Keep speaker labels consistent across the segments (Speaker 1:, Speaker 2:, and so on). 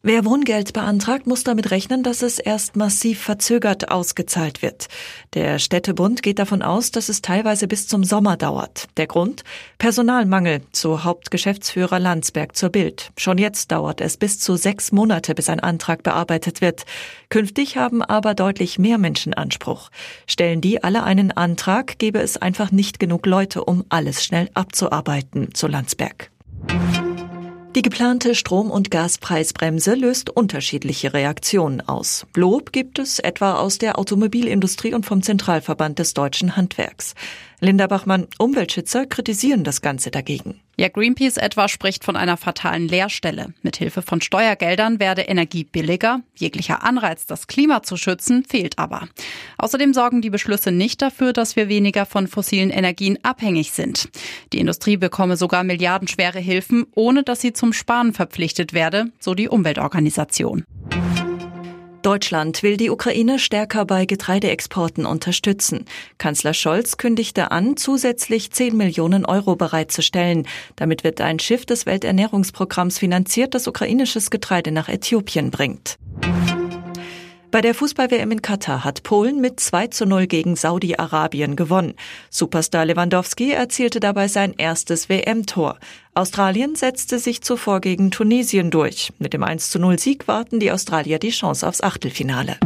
Speaker 1: Wer Wohngeld beantragt, muss damit rechnen, dass es erst massiv verzögert ausgezahlt wird. Der Städtebund geht davon aus, dass es teilweise bis zum Sommer dauert. Der Grund? Personalmangel, so Hauptgeschäftsführer Landsberg zur Bild. Schon jetzt dauert es bis zu sechs Monate, bis ein Antrag bearbeitet wird. Künftig haben aber deutlich mehr Menschen Anspruch. Stellen die alle einen Antrag, gäbe es einfach nicht genug Leute, um alles schnell abzuarbeiten, so Landsberg. Die geplante Strom- und Gaspreisbremse löst unterschiedliche Reaktionen aus. Lob gibt es etwa aus der Automobilindustrie und vom Zentralverband des deutschen Handwerks. Linda Bachmann, Umweltschützer kritisieren das Ganze dagegen.
Speaker 2: Ja, Greenpeace etwa spricht von einer fatalen Leerstelle. Mithilfe von Steuergeldern werde Energie billiger. Jeglicher Anreiz, das Klima zu schützen, fehlt aber. Außerdem sorgen die Beschlüsse nicht dafür, dass wir weniger von fossilen Energien abhängig sind. Die Industrie bekomme sogar milliardenschwere Hilfen, ohne dass sie zum Sparen verpflichtet werde, so die Umweltorganisation.
Speaker 1: Deutschland will die Ukraine stärker bei Getreideexporten unterstützen. Kanzler Scholz kündigte an, zusätzlich 10 Millionen Euro bereitzustellen. Damit wird ein Schiff des Welternährungsprogramms finanziert, das ukrainisches Getreide nach Äthiopien bringt. Bei der Fußball-WM in Katar hat Polen mit 2 zu 0 gegen Saudi-Arabien gewonnen. Superstar Lewandowski erzielte dabei sein erstes WM-Tor. Australien setzte sich zuvor gegen Tunesien durch. Mit dem 1 zu 0 Sieg warten die Australier die Chance aufs Achtelfinale.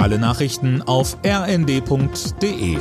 Speaker 3: Alle Nachrichten auf rnd.de